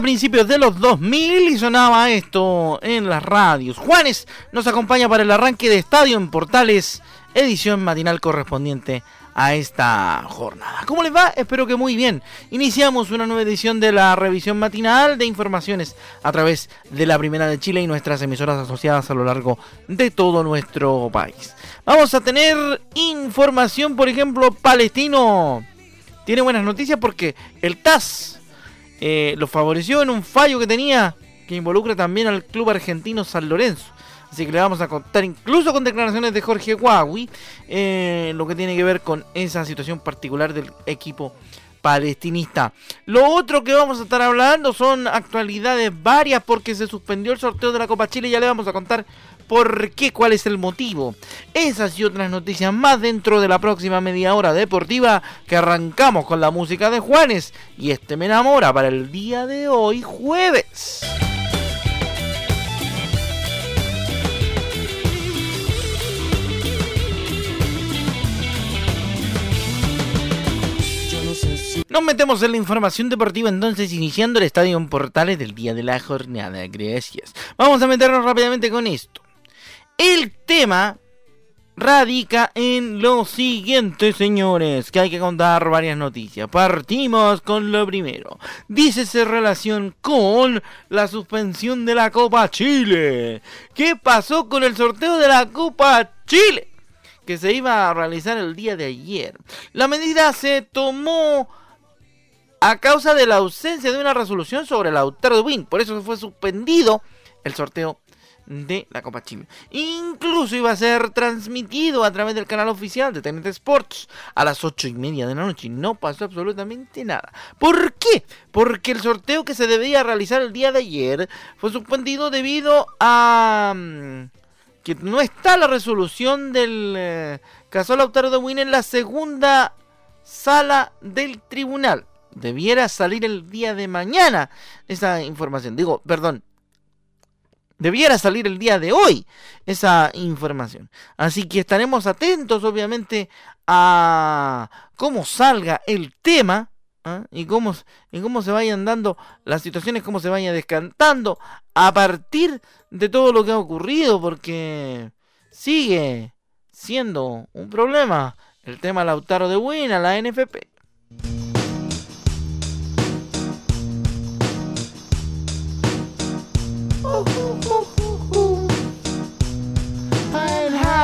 Principios de los 2000 y sonaba esto en las radios. Juanes nos acompaña para el arranque de Estadio en Portales, edición matinal correspondiente a esta jornada. ¿Cómo les va? Espero que muy bien. Iniciamos una nueva edición de la revisión matinal de informaciones a través de la Primera de Chile y nuestras emisoras asociadas a lo largo de todo nuestro país. Vamos a tener información, por ejemplo, palestino. Tiene buenas noticias porque el TAS eh, lo favoreció en un fallo que tenía que involucra también al club argentino San Lorenzo. Así que le vamos a contar, incluso con declaraciones de Jorge Huawei, eh, lo que tiene que ver con esa situación particular del equipo palestinista. Lo otro que vamos a estar hablando son actualidades varias porque se suspendió el sorteo de la Copa Chile. Ya le vamos a contar por qué, cuál es el motivo. Esas y otras noticias más dentro de la próxima media hora deportiva que arrancamos con la música de Juanes y este me enamora para el día de hoy jueves. Nos metemos en la información deportiva entonces iniciando el estadio en Portales del día de la jornada. Gracias. Vamos a meternos rápidamente con esto. El tema radica en lo siguiente, señores, que hay que contar varias noticias. Partimos con lo primero. Dice se relación con la suspensión de la Copa Chile. ¿Qué pasó con el sorteo de la Copa Chile? Que se iba a realizar el día de ayer. La medida se tomó a causa de la ausencia de una resolución sobre el Win. Por eso fue suspendido el sorteo de la Copa Chile. Incluso iba a ser transmitido a través del canal oficial de TNT Sports a las 8 y media de la noche. Y no pasó absolutamente nada. ¿Por qué? Porque el sorteo que se debía realizar el día de ayer fue suspendido debido a mm, que no está la resolución del eh, caso Lautaro de Win en la segunda sala del tribunal. Debiera salir el día de mañana esa información. Digo, perdón, debiera salir el día de hoy esa información. Así que estaremos atentos, obviamente, a cómo salga el tema ¿ah? y, cómo, y cómo se vayan dando las situaciones, cómo se vayan descantando a partir de todo lo que ha ocurrido, porque sigue siendo un problema el tema Lautaro de Buena, la NFP.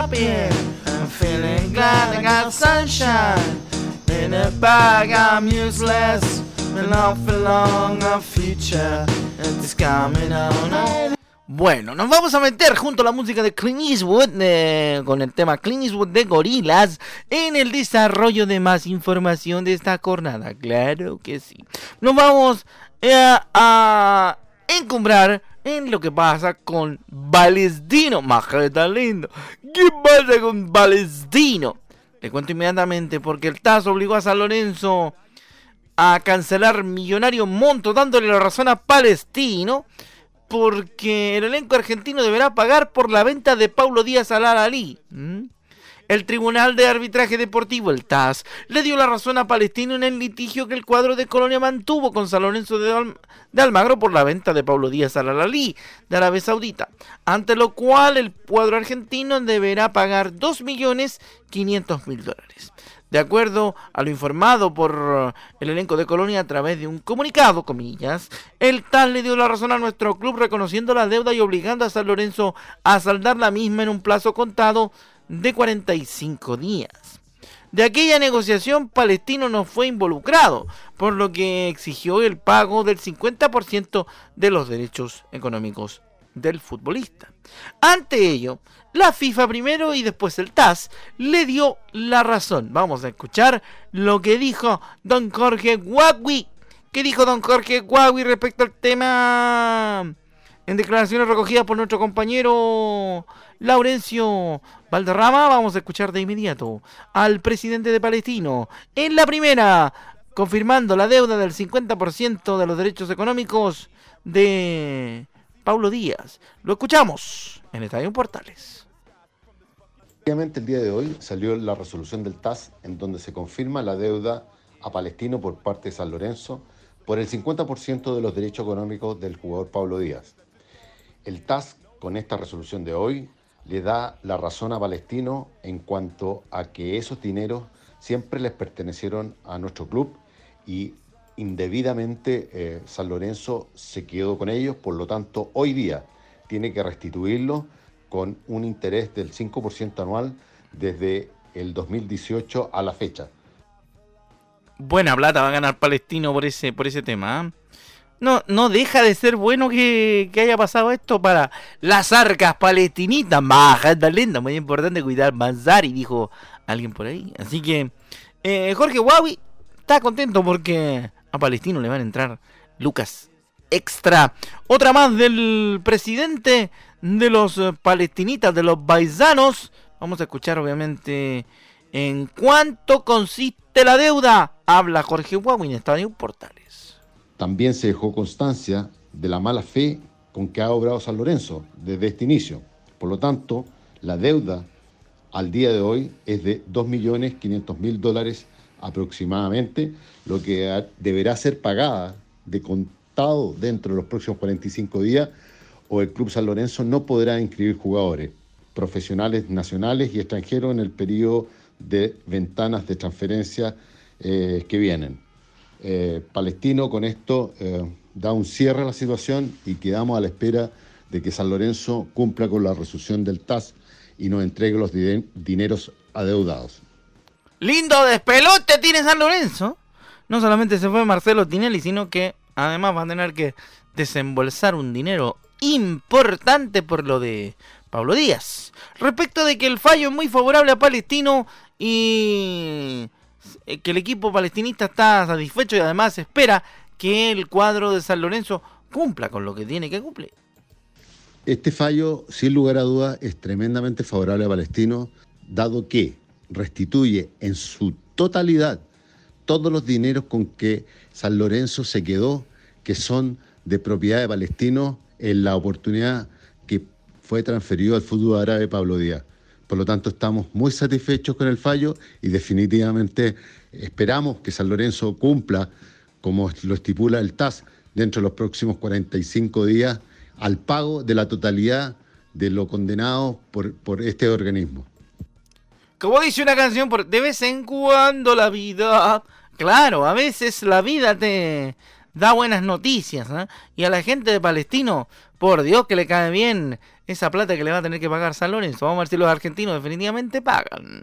I'm feeling glad I got sunshine. In a bag, I'm useless. future. coming on. Bueno, nos vamos a meter junto a la música de Clint Eastwood, eh, con el tema Clint Eastwood de Gorilas, en el desarrollo de más información de esta jornada. Claro que sí. Nos vamos eh, a encumbrar en lo que pasa con Palestino. Majeta lindo. ¿Qué pasa con Palestino? Le cuento inmediatamente porque el TAS obligó a San Lorenzo a cancelar millonario monto dándole la razón a Palestino porque el elenco argentino deberá pagar por la venta de Paulo Díaz al Ali. ¿Mm? El Tribunal de Arbitraje Deportivo, el TAS, le dio la razón a Palestino en el litigio que el cuadro de Colonia mantuvo con San Lorenzo de, Almagro por la venta de Pablo Díaz al Alalí de Arabia Saudita, ante lo cual el cuadro argentino deberá pagar 2.500.000 dólares. De acuerdo a lo informado por el elenco de Colonia a través de un comunicado, comillas, el TAS le dio la razón a nuestro club reconociendo la deuda y obligando a San Lorenzo a saldar la misma en un plazo contado de 45 días. de aquella negociación Palestino no fue involucrado, por lo que exigió el pago del 50% de los derechos económicos del futbolista. Ante ello, la FIFA primero y después el TAS le dio la razón. Vamos a escuchar lo que dijo don Jorge Guagui. ¿Qué dijo don Jorge Guagui respecto al tema? En declaraciones recogidas por nuestro compañero Laurencio Valderrama, vamos a escuchar de inmediato al presidente de Palestino. En la primera, confirmando la deuda del 50% de los derechos económicos de Paulo Díaz. Lo escuchamos en Estadio Portales. El día de hoy salió la resolución del TAS en donde se confirma la deuda a Palestino por parte de San Lorenzo por el 50% de los derechos económicos del jugador Pablo Díaz. El TAS, con esta resolución de hoy, le da la razón a Palestino en cuanto a que esos dineros siempre les pertenecieron a nuestro club y indebidamente eh, San Lorenzo se quedó con ellos, por lo tanto hoy día tiene que restituirlo con un interés del 5% anual desde el 2018 a la fecha. Buena plata va a ganar Palestino por ese, por ese tema. ¿ah? No, no deja de ser bueno que, haya pasado esto para las arcas palestinitas. Linda, muy importante cuidar Manzari, dijo alguien por ahí. Así que eh, Jorge Huawei está contento porque a Palestino le van a entrar Lucas extra. Otra más del presidente de los palestinitas, de los baisanos. Vamos a escuchar obviamente en cuánto consiste la deuda. Habla Jorge Huawei en Estadio Portales. También se dejó constancia de la mala fe con que ha obrado San Lorenzo desde este inicio. Por lo tanto, la deuda al día de hoy es de 2.500.000 dólares aproximadamente, lo que deberá ser pagada de contado dentro de los próximos 45 días o el Club San Lorenzo no podrá inscribir jugadores profesionales nacionales y extranjeros en el periodo de ventanas de transferencia eh, que vienen. Eh, palestino con esto eh, da un cierre a la situación y quedamos a la espera de que San Lorenzo cumpla con la resolución del TAS y nos entregue los dineros adeudados. Lindo despelote tiene San Lorenzo. No solamente se fue Marcelo Tinelli, sino que además va a tener que desembolsar un dinero importante por lo de Pablo Díaz. Respecto de que el fallo es muy favorable a Palestino y que el equipo palestinista está satisfecho y además espera que el cuadro de San Lorenzo cumpla con lo que tiene que cumplir. Este fallo, sin lugar a dudas, es tremendamente favorable a Palestino, dado que restituye en su totalidad todos los dineros con que San Lorenzo se quedó, que son de propiedad de Palestino, en la oportunidad que fue transferido al fútbol árabe Pablo Díaz. Por lo tanto, estamos muy satisfechos con el fallo y definitivamente esperamos que San Lorenzo cumpla, como lo estipula el TAS, dentro de los próximos 45 días al pago de la totalidad de lo condenado por, por este organismo. Como dice una canción, de vez en cuando la vida... Claro, a veces la vida te da buenas noticias. ¿eh? Y a la gente de Palestino, por Dios que le cae bien esa plata que le va a tener que pagar San Lorenzo. Vamos a ver si los argentinos definitivamente pagan.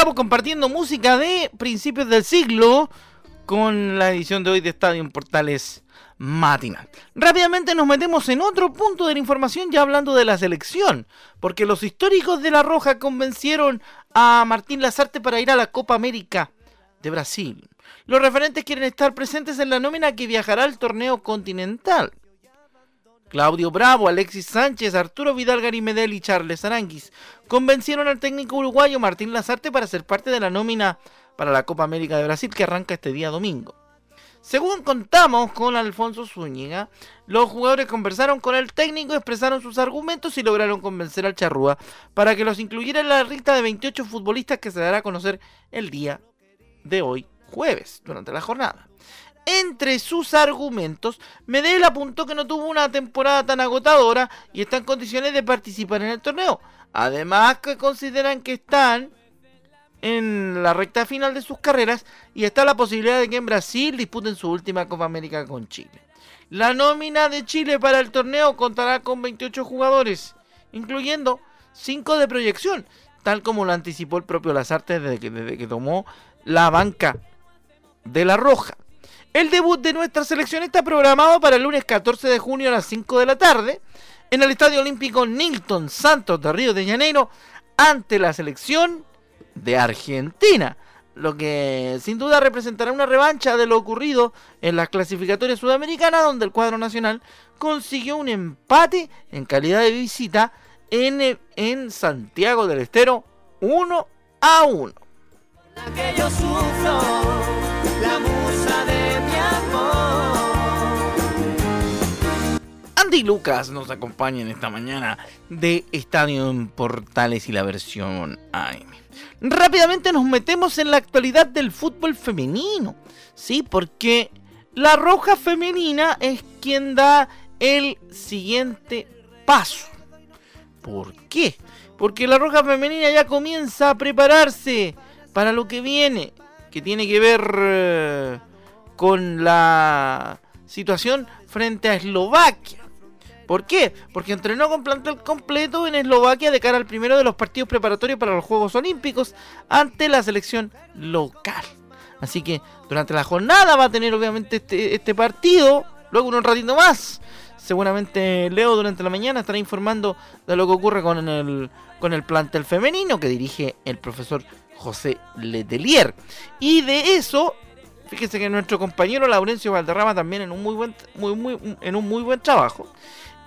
Estamos compartiendo música de principios del siglo con la edición de hoy de Estadio Portales Matinal. Rápidamente nos metemos en otro punto de la información ya hablando de la selección, porque los históricos de La Roja convencieron a Martín Lazarte para ir a la Copa América de Brasil. Los referentes quieren estar presentes en la nómina que viajará al torneo continental. Claudio Bravo, Alexis Sánchez, Arturo Vidal Garimedel y Charles Aranguis convencieron al técnico uruguayo Martín Lazarte para ser parte de la nómina para la Copa América de Brasil que arranca este día domingo. Según contamos con Alfonso Zúñiga, los jugadores conversaron con el técnico, expresaron sus argumentos y lograron convencer al Charrúa para que los incluyera en la lista de 28 futbolistas que se dará a conocer el día de hoy, jueves, durante la jornada. Entre sus argumentos, Medel apuntó que no tuvo una temporada tan agotadora y está en condiciones de participar en el torneo. Además que consideran que están en la recta final de sus carreras y está la posibilidad de que en Brasil disputen su última Copa América con Chile. La nómina de Chile para el torneo contará con 28 jugadores, incluyendo 5 de proyección, tal como lo anticipó el propio Lazarte desde que, desde que tomó la banca de la Roja. El debut de nuestra selección está programado para el lunes 14 de junio a las 5 de la tarde en el Estadio Olímpico Nilton Santos de Río de Janeiro ante la selección de Argentina, lo que sin duda representará una revancha de lo ocurrido en las clasificatorias sudamericanas donde el cuadro nacional consiguió un empate en calidad de visita en, Santiago del Estero 1 a 1. Andy Lucas nos acompaña en esta mañana de Estadio en Portales y la versión AM. Rápidamente nos metemos en la actualidad del fútbol femenino, ¿sí? Porque la roja femenina es quien da el siguiente paso. ¿Por qué? Porque la roja femenina ya comienza a prepararse para lo que viene, que tiene que ver eh, con la situación frente a Eslovaquia. ¿Por qué? Porque entrenó con plantel completo en Eslovaquia de cara al primero de los partidos preparatorios para los Juegos Olímpicos ante la selección local. Así que durante la jornada va a tener obviamente este, este partido, luego un ratito más. Seguramente Leo durante la mañana estará informando de lo que ocurre con el, con el plantel femenino que dirige el profesor José Letelier. Y de eso, fíjese que nuestro compañero Laurencio Valderrama también en un muy buen, muy, muy, en un muy buen trabajo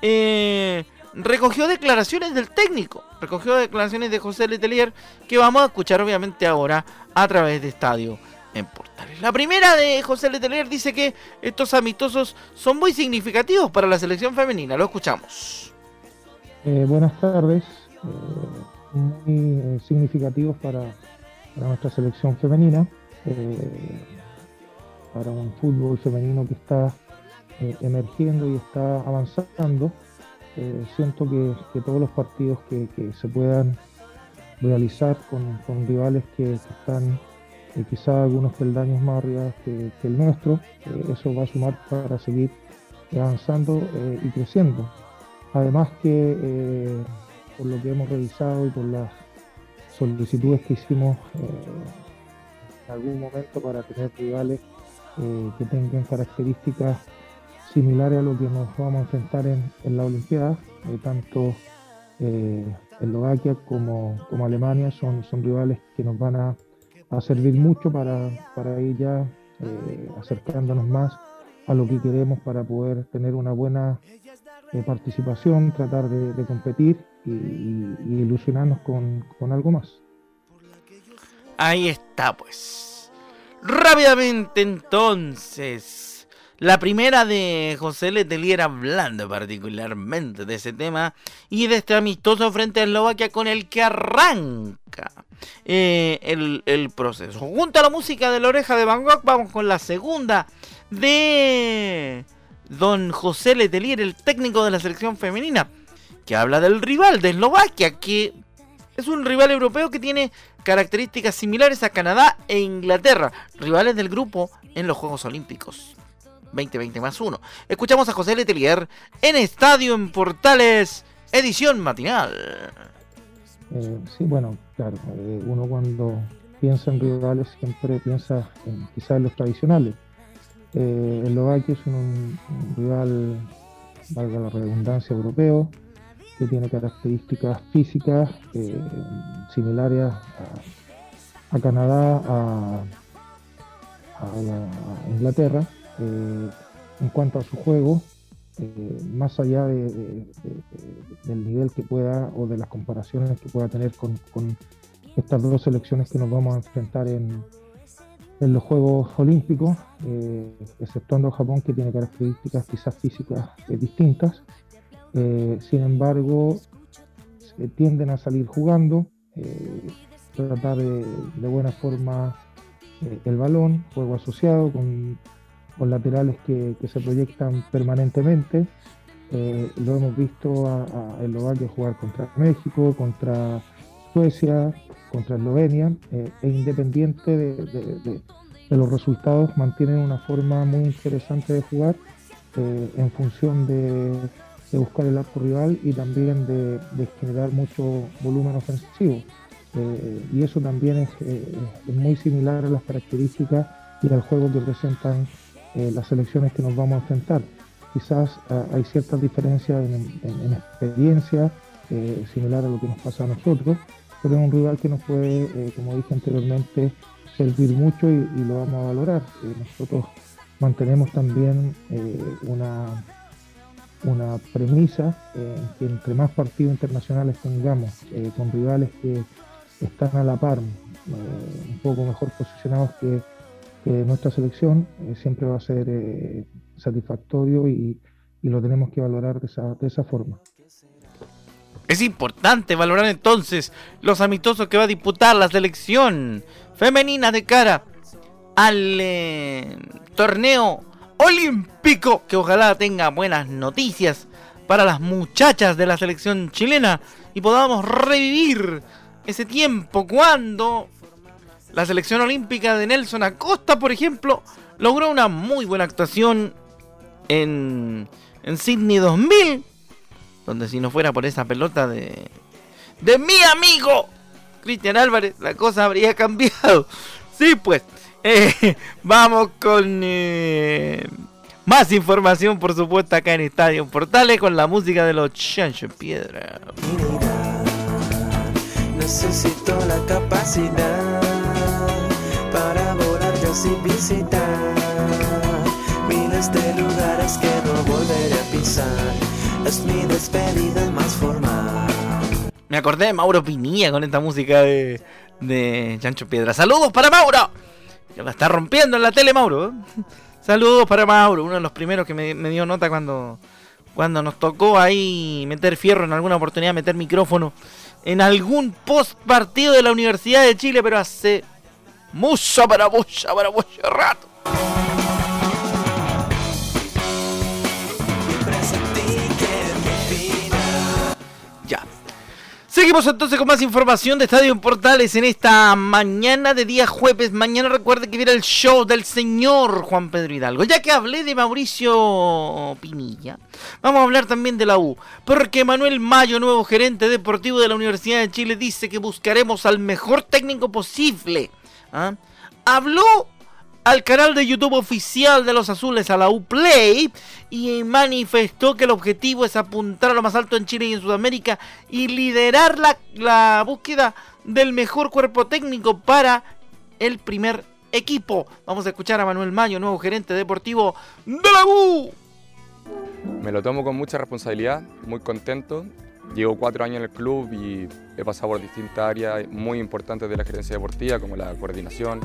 eh, recogió declaraciones del técnico, recogió declaraciones de José Letelier que vamos a escuchar obviamente ahora a través de Estadio en Portales. La primera de José Letelier dice que estos amistosos son muy significativos para la selección femenina. Lo escuchamos. Eh, buenas tardes. Eh, muy significativos para, para, nuestra selección femenina. para un fútbol femenino que está eh, emergiendo y está avanzando. Eh, siento que, todos los partidos que, se puedan realizar con, rivales que, están eh, quizá algunos peldaños más arriba que, el nuestro, eso va a sumar para seguir avanzando y creciendo. Además que por lo que hemos revisado y por las solicitudes que hicimos en algún momento para tener rivales que tengan características similares a lo que nos vamos a enfrentar en, la Olimpiada. Eh, tanto eh, Eslovaquia como, como, Alemania son, son rivales que nos van a, servir mucho para, para ir ya eh, acercándonos más a lo que queremos para poder tener una buena participación, tratar de, competir y, ilusionarnos con, con algo más. Ahí está pues. Rápidamente entonces la primera de José Letelier hablando particularmente de ese tema y de este amistoso frente a Eslovaquia con el que arranca eh, el, proceso. Junto a la música de la oreja de Van Gogh, vamos con la segunda de don José Letelier, el técnico de la selección femenina, que habla del rival de Eslovaquia, que es un rival europeo que tiene características similares a Canadá e Inglaterra, rivales del grupo en los Juegos Olímpicos. 2020 más 1. Escuchamos a José Letelier en Estadio en Portales, edición matinal. Eh, sí, bueno, claro, eh, uno cuando piensa en rivales siempre piensa en quizás los tradicionales. Eh, Eslovaquia es un, rival, valga la redundancia, europeo, que tiene características físicas eh, similares a, Canadá, a, a Inglaterra, eh, en cuanto a su juego, eh, más allá de, del nivel que pueda o de las comparaciones que pueda tener con, estas dos selecciones que nos vamos a enfrentar en, los Juegos Olímpicos, eh, exceptuando Japón que tiene características quizás físicas distintas. sin embargo, tienden a salir jugando, tratar de buena forma el balón, juego asociado con con laterales que, se proyectan permanentemente. Eh, lo hemos visto a, a Eslovaquia jugar contra México, contra Suecia, contra Eslovenia, eh, e independiente de, los resultados, mantienen una forma muy interesante de jugar eh, en función de, buscar el arco rival y también de, generar mucho volumen ofensivo. y eso también es, muy similar a las características y al juego que presentan las selecciones que nos vamos a enfrentar quizás ah, hay ciertas diferencias en, experiencia, eh, similar a lo que nos pasa a nosotros, pero es un rival que nos puede, eh, como dije anteriormente, servir mucho y, lo vamos a valorar. Eh, nosotros mantenemos también una, una premisa en que entre más partidos internacionales tengamos con rivales que están a la par, un poco mejor posicionados que, nuestra selección, siempre va a ser satisfactorio y, lo tenemos que valorar de esa, de esa forma. Es importante valorar entonces los amistosos que va a disputar la selección femenina de cara al eh, torneo olímpico, que ojalá tenga buenas noticias para las muchachas de la selección chilena y podamos revivir ese tiempo cuando la selección olímpica de Nelson Acosta, por ejemplo, logró una muy buena actuación en, en Sydney 2000, donde si no fuera por esa pelota de, de mi amigo Cristian Álvarez, la cosa habría cambiado. Sí, pues, eh, vamos con eh, más información, por supuesto, acá en Estadio Portales, con la música de los Chancho Piedra. Necesito la capacidad yo sin visitar de lugares que no volveré a pisar. Es mi despedida más formal. Me acordé de Mauro Pinilla con esta música de, Chancho Piedra. ¡Saludos para Mauro! Que la está rompiendo en la tele, Mauro. Saludos para Mauro, uno de los primeros que me, dio nota cuando, cuando nos tocó ahí meter fierro en alguna oportunidad, meter micrófono en algún post partido de la Universidad de Chile, pero hace mucho, para mucho, para mucho rato. Seguimos entonces con más información de Estadio Portales en esta mañana de día jueves. Mañana recuerde que viene el show del señor Juan Pedro Hidalgo. Ya que hablé de Mauricio Pinilla, vamos a hablar también de la U. Porque Manuel Mayo, nuevo gerente deportivo de la Universidad de Chile, dice que buscaremos al mejor técnico posible. ¿Ah? Habló al canal de YouTube oficial de los Azules, a la Uplay, y manifestó que el objetivo es apuntar a lo más alto en Chile y en Sudamérica y liderar la, la búsqueda del mejor cuerpo técnico para el primer equipo. Vamos a escuchar a Manuel Mayo, nuevo gerente deportivo de la U. Me lo tomo con mucha responsabilidad, muy contento. Llevo cuatro años en el club y he pasado por distintas áreas muy importantes de la gerencia deportiva, como la coordinación,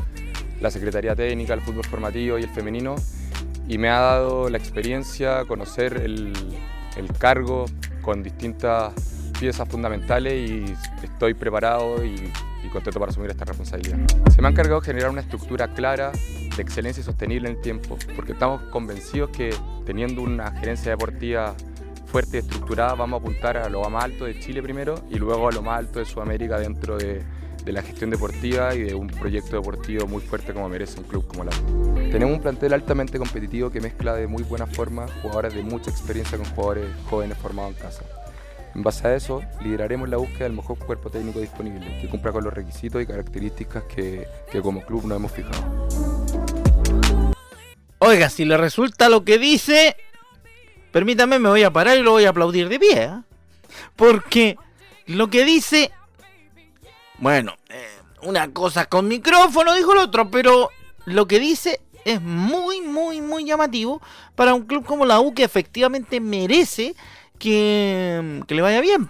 la Secretaría Técnica, el fútbol formativo y el femenino y me ha dado la experiencia, conocer el, cargo con distintas piezas fundamentales y estoy preparado y, contento para asumir esta responsabilidad. Se me ha encargado de generar una estructura clara de excelencia y sostenible en el tiempo, porque estamos convencidos que teniendo una gerencia deportiva fuerte y estructurada vamos a apuntar a lo más alto de Chile primero y luego a lo más alto de Sudamérica dentro de la gestión deportiva y de un proyecto deportivo muy fuerte como merece un club como la Tenemos un plantel altamente competitivo que mezcla de muy buena forma jugadores de mucha experiencia con jugadores jóvenes formados en casa. En base a eso, lideraremos la búsqueda del mejor cuerpo técnico disponible, que cumpla con los requisitos y características que, que como club nos hemos fijado. Oiga, si le resulta lo que dice, permítame, me voy a parar y lo voy a aplaudir de pie. ¿eh? Porque lo que dice bueno, eh, una cosa con micrófono, dijo el otro, pero lo que dice es muy, muy, muy llamativo para un club como la U que efectivamente merece que, que le vaya bien.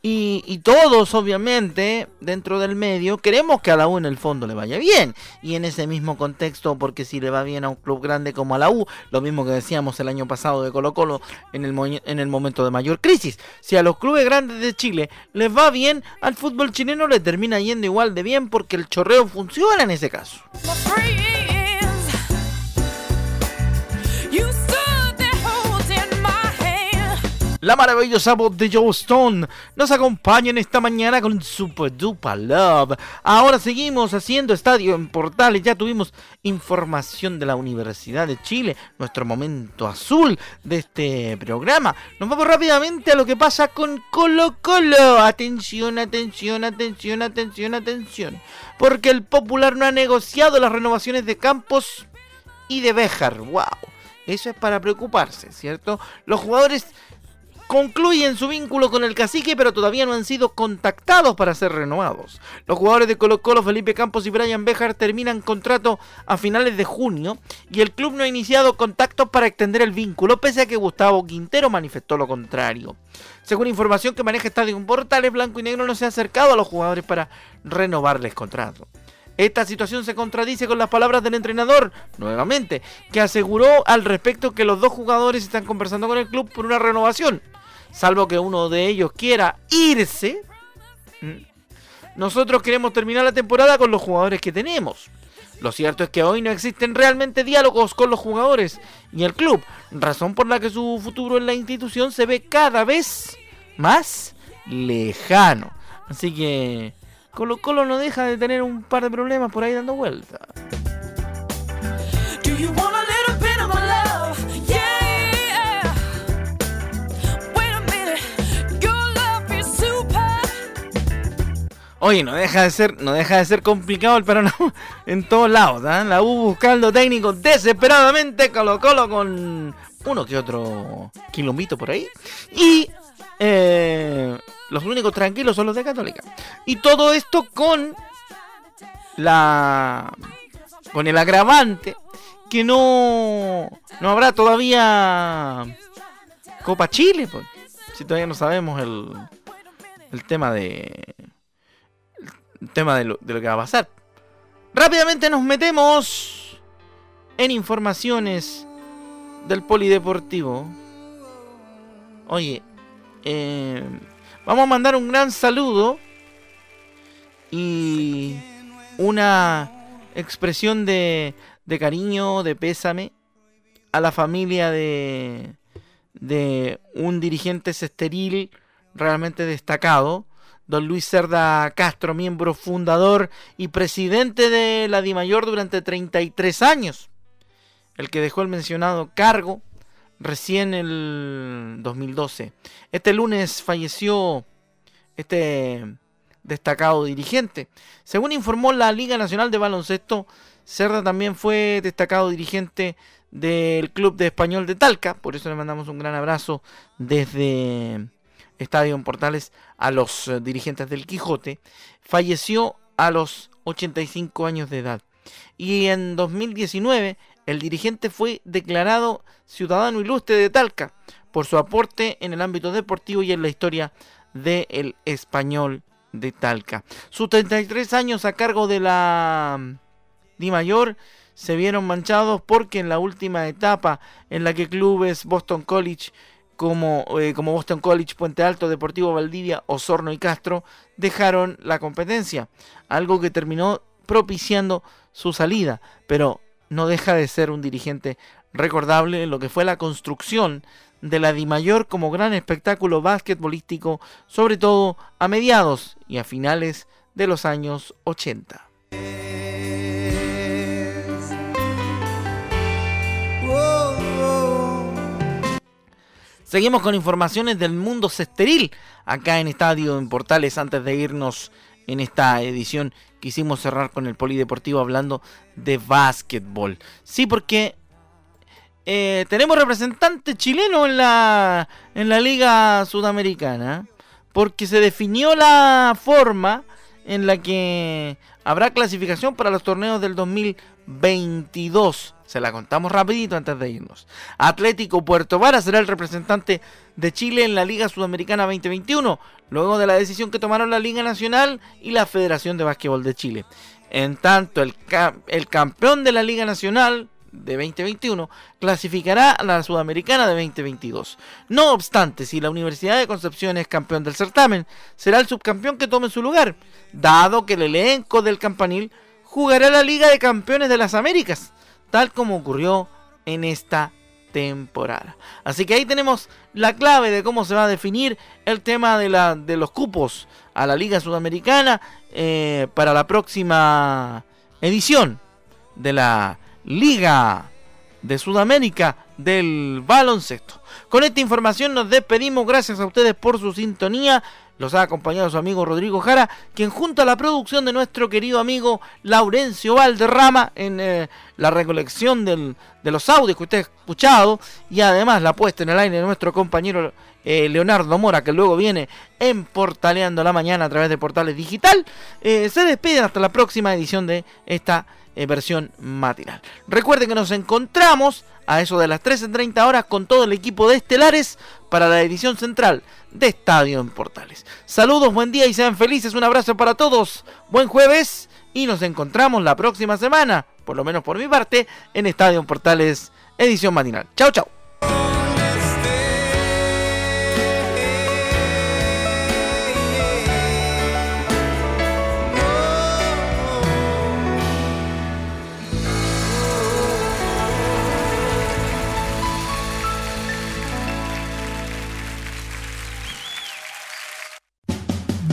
Y, todos, obviamente, dentro del medio, queremos que a la U en el fondo le vaya bien. Y en ese mismo contexto, porque si le va bien a un club grande como a la U, lo mismo que decíamos el año pasado de Colo Colo en el, en el momento de mayor crisis, si a los clubes grandes de Chile les va bien, al fútbol chileno le termina yendo igual de bien porque el chorreo funciona en ese caso. La maravillosa voz de Joe Stone nos acompaña en esta mañana con Super Duper Love. Ahora seguimos haciendo estadio en portales. Ya tuvimos información de la Universidad de Chile, nuestro momento azul de este programa. Nos vamos rápidamente a lo que pasa con Colo Colo. Atención, atención, atención, atención, atención. Porque el Popular no ha negociado las renovaciones de Campos y de Béjar. ¡Wow! Eso es para preocuparse, ¿cierto? Los jugadores concluyen su vínculo con el cacique, pero todavía no han sido contactados para ser renovados. Los jugadores de Colo Colo, Felipe Campos y Brian Bejar terminan contrato a finales de junio y el club no ha iniciado contactos para extender el vínculo, pese a que Gustavo Quintero manifestó lo contrario. Según información que maneja Estadio Portales, Blanco y Negro no se ha acercado a los jugadores para renovarles contrato. Esta situación se contradice con las palabras del entrenador, nuevamente, que aseguró al respecto que los dos jugadores están conversando con el club por una renovación salvo que uno de ellos quiera irse, nosotros queremos terminar la temporada con los jugadores que tenemos. Lo cierto es que hoy no existen realmente diálogos con los jugadores y el club, razón por la que su futuro en la institución se ve cada vez más lejano. Así que Colo Colo no deja de tener un par de problemas por ahí dando vuelta. Oye, no deja de ser, no deja de ser complicado el panorama en todos lados. ¿eh? La U buscando técnicos desesperadamente, Colo Colo con uno que otro quilombito por ahí. Y eh, los únicos tranquilos son los de Católica. Y todo esto con la con el agravante que no no habrá todavía Copa Chile, pues. Si todavía no sabemos el el tema de tema de lo, que va a pasar. Rápidamente nos metemos en informaciones del polideportivo. Oye, eh, vamos a mandar un gran saludo y una expresión de, de cariño, de pésame a la familia de, de un dirigente esteril realmente destacado Don Luis Cerda Castro, miembro fundador y presidente de la DIMAYOR durante 33 años, el que dejó el mencionado cargo recién el 2012. Este lunes falleció este destacado dirigente. Según informó la Liga Nacional de Baloncesto, Cerda también fue destacado dirigente del Club de Español de Talca, por eso le mandamos un gran abrazo desde Estadio en Portales a los eh, dirigentes del Quijote, falleció a los 85 años de edad. Y en 2019 el dirigente fue declarado ciudadano ilustre de Talca por su aporte en el ámbito deportivo y en la historia del español de Talca. Sus 33 años a cargo de la mm, Di Mayor se vieron manchados porque en la última etapa en la que clubes Boston College como, eh, como Boston College, Puente Alto, Deportivo Valdivia, Osorno y Castro dejaron la competencia, algo que terminó propiciando su salida, pero no deja de ser un dirigente recordable en lo que fue la construcción de la Dimayor como gran espectáculo basquetbolístico, sobre todo a mediados y a finales de los años 80. Seguimos con informaciones del mundo cesteril acá en Estadio en Portales antes de irnos en esta edición quisimos cerrar con el polideportivo hablando de básquetbol. Sí, porque eh, tenemos representante chileno en la, en la Liga Sudamericana, porque se definió la forma en la que habrá clasificación para los torneos del 2022. Se la contamos rapidito antes de irnos. Atlético Puerto Vara será el representante de Chile en la Liga Sudamericana 2021, luego de la decisión que tomaron la Liga Nacional y la Federación de Básquetbol de Chile. En tanto, el, el campeón de la Liga Nacional de 2021 clasificará a la Sudamericana de 2022. No obstante, si la Universidad de Concepción es campeón del certamen, será el subcampeón que tome su lugar, dado que el elenco del campanil jugará la Liga de Campeones de las Américas tal como ocurrió en esta temporada. Así que ahí tenemos la clave de cómo se va a definir el tema de, la, de los cupos a la Liga Sudamericana eh, para la próxima edición de la Liga de Sudamérica del baloncesto. Con esta información nos despedimos. Gracias a ustedes por su sintonía. Los ha acompañado su amigo Rodrigo Jara, quien junto a la producción de nuestro querido amigo Laurencio Valderrama en eh, la recolección de los audios que usted ha escuchado y además la puesta en el aire de nuestro compañero eh, Leonardo Mora, que luego viene en Portaleando la Mañana a través de Portales Digital, eh, se despiden hasta la próxima edición de esta versión matinal. Recuerden que nos encontramos a eso de las 13.30 horas con todo el equipo de Estelares para la edición central de Estadio en Portales. Saludos, buen día y sean felices. Un abrazo para todos. Buen jueves y nos encontramos la próxima semana, por lo menos por mi parte, en Estadio en Portales, edición matinal. Chao, chao.